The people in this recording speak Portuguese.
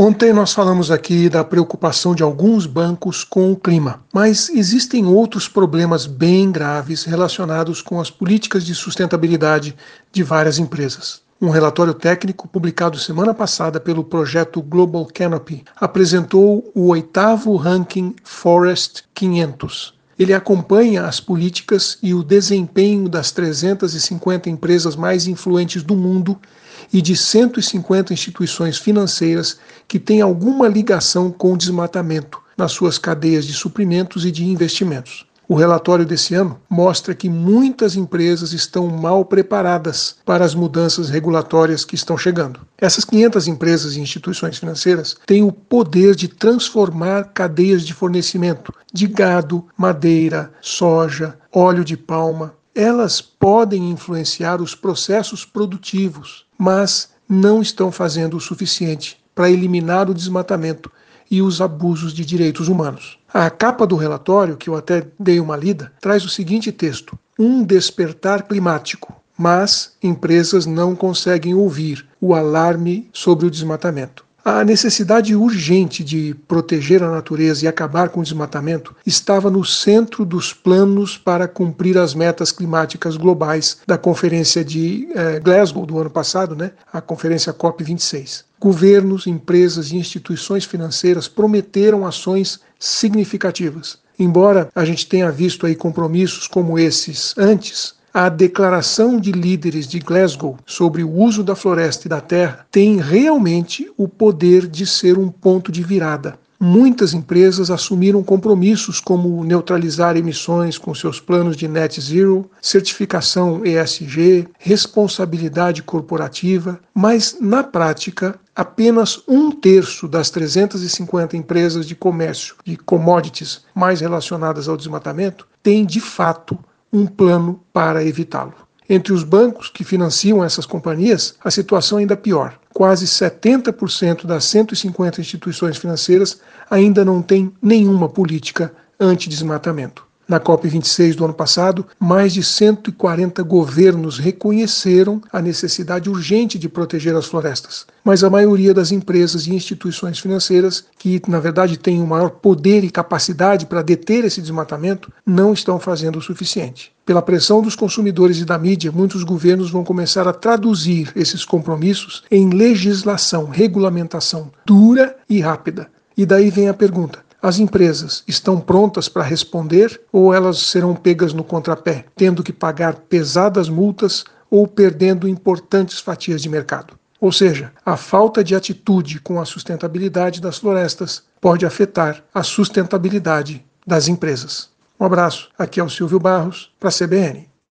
Ontem nós falamos aqui da preocupação de alguns bancos com o clima, mas existem outros problemas bem graves relacionados com as políticas de sustentabilidade de várias empresas. Um relatório técnico publicado semana passada pelo projeto Global Canopy apresentou o oitavo ranking Forest 500. Ele acompanha as políticas e o desempenho das 350 empresas mais influentes do mundo e de 150 instituições financeiras que têm alguma ligação com o desmatamento nas suas cadeias de suprimentos e de investimentos. O relatório desse ano mostra que muitas empresas estão mal preparadas para as mudanças regulatórias que estão chegando. Essas 500 empresas e instituições financeiras têm o poder de transformar cadeias de fornecimento de gado, madeira, soja, óleo de palma. Elas podem influenciar os processos produtivos, mas não estão fazendo o suficiente para eliminar o desmatamento e os abusos de direitos humanos. A capa do relatório, que eu até dei uma lida, traz o seguinte texto: Um despertar climático, mas empresas não conseguem ouvir o alarme sobre o desmatamento. A necessidade urgente de proteger a natureza e acabar com o desmatamento estava no centro dos planos para cumprir as metas climáticas globais da Conferência de eh, Glasgow do ano passado, né? a Conferência COP26. Governos, empresas e instituições financeiras prometeram ações significativas. Embora a gente tenha visto aí compromissos como esses antes, a declaração de líderes de Glasgow sobre o uso da floresta e da terra tem realmente o poder de ser um ponto de virada. Muitas empresas assumiram compromissos como neutralizar emissões com seus planos de net zero, certificação ESG, responsabilidade corporativa, mas na prática, apenas um terço das 350 empresas de comércio de commodities mais relacionadas ao desmatamento tem de fato um plano para evitá-lo. Entre os bancos que financiam essas companhias, a situação é ainda pior. Quase 70% das 150 instituições financeiras ainda não têm nenhuma política anti-desmatamento. Na COP26 do ano passado, mais de 140 governos reconheceram a necessidade urgente de proteger as florestas. Mas a maioria das empresas e instituições financeiras, que na verdade têm o maior poder e capacidade para deter esse desmatamento, não estão fazendo o suficiente. Pela pressão dos consumidores e da mídia, muitos governos vão começar a traduzir esses compromissos em legislação, regulamentação dura e rápida. E daí vem a pergunta: as empresas estão prontas para responder ou elas serão pegas no contrapé, tendo que pagar pesadas multas ou perdendo importantes fatias de mercado? Ou seja, a falta de atitude com a sustentabilidade das florestas pode afetar a sustentabilidade das empresas. Um abraço, aqui é o Silvio Barros, para a CBN.